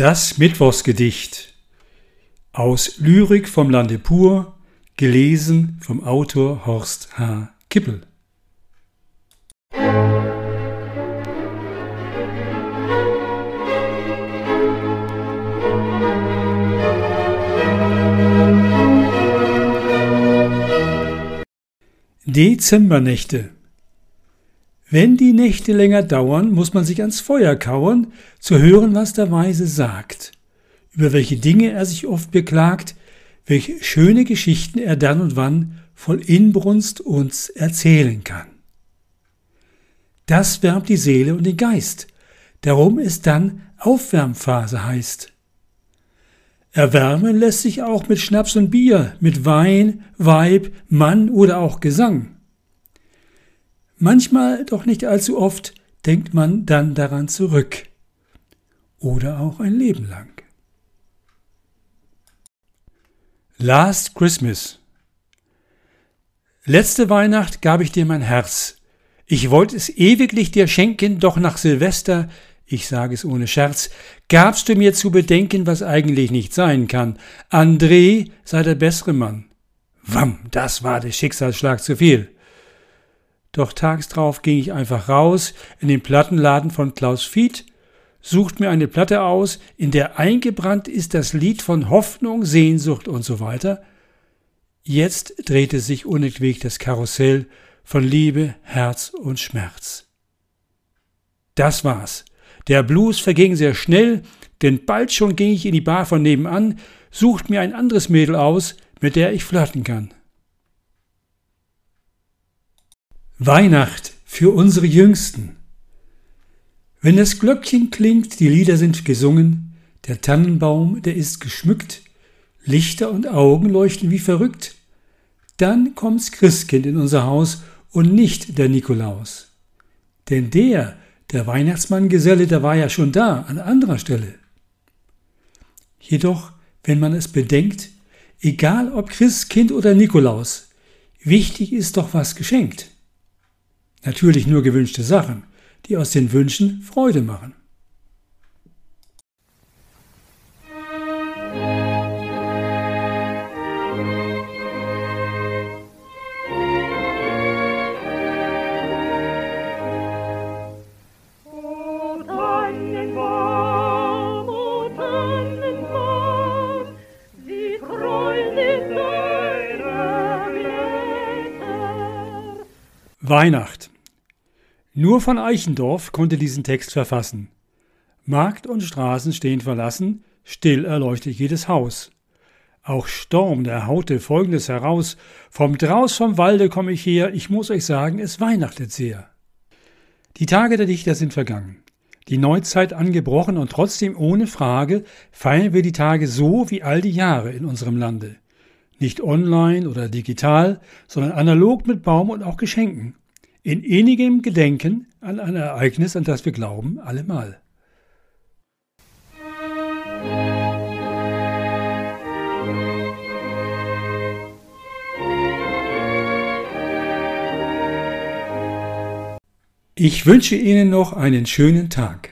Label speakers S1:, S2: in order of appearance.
S1: Das Mittwochsgedicht aus Lyrik vom Lande pur, gelesen vom Autor Horst H. Kippel. Dezembernächte wenn die Nächte länger dauern, muss man sich ans Feuer kauern, zu hören, was der Weise sagt, über welche Dinge er sich oft beklagt, welche schöne Geschichten er dann und wann voll Inbrunst uns erzählen kann. Das wärmt die Seele und den Geist, darum es dann Aufwärmphase heißt. Erwärmen lässt sich auch mit Schnaps und Bier, mit Wein, Weib, Mann oder auch Gesang. Manchmal, doch nicht allzu oft, denkt man dann daran zurück. Oder auch ein Leben lang. Last Christmas Letzte Weihnacht gab ich dir mein Herz. Ich wollte es ewiglich dir schenken, doch nach Silvester, ich sage es ohne Scherz, gabst du mir zu bedenken, was eigentlich nicht sein kann. André sei der bessere Mann. Wamm, das war der Schicksalsschlag zu viel. Doch tags drauf ging ich einfach raus in den Plattenladen von Klaus Fied, sucht mir eine Platte aus, in der eingebrannt ist das Lied von Hoffnung, Sehnsucht und so weiter. Jetzt drehte sich unentwegt das Karussell von Liebe, Herz und Schmerz. Das war's. Der Blues verging sehr schnell, denn bald schon ging ich in die Bar von nebenan, sucht mir ein anderes Mädel aus, mit der ich flirten kann. Weihnacht für unsere Jüngsten. Wenn das Glöckchen klingt, die Lieder sind gesungen, der Tannenbaum, der ist geschmückt, Lichter und Augen leuchten wie verrückt, dann kommt's Christkind in unser Haus und nicht der Nikolaus. Denn der, der Weihnachtsmanngeselle, der war ja schon da, an anderer Stelle. Jedoch, wenn man es bedenkt, egal ob Christkind oder Nikolaus, wichtig ist doch was geschenkt. Natürlich nur gewünschte Sachen, die aus den Wünschen Freude machen. Weihnacht. Nur von Eichendorff konnte diesen Text verfassen. Markt und Straßen stehen verlassen, still erleuchtet jedes Haus. Auch Storm, der haute folgendes heraus: Vom Draus vom Walde komme ich her, ich muss euch sagen, es weihnachtet sehr. Die Tage der Dichter sind vergangen. Die Neuzeit angebrochen und trotzdem ohne Frage feiern wir die Tage so wie all die Jahre in unserem Lande. Nicht online oder digital, sondern analog mit Baum und auch Geschenken in innigem Gedenken an ein Ereignis, an das wir glauben, allemal. Ich wünsche Ihnen noch einen schönen Tag.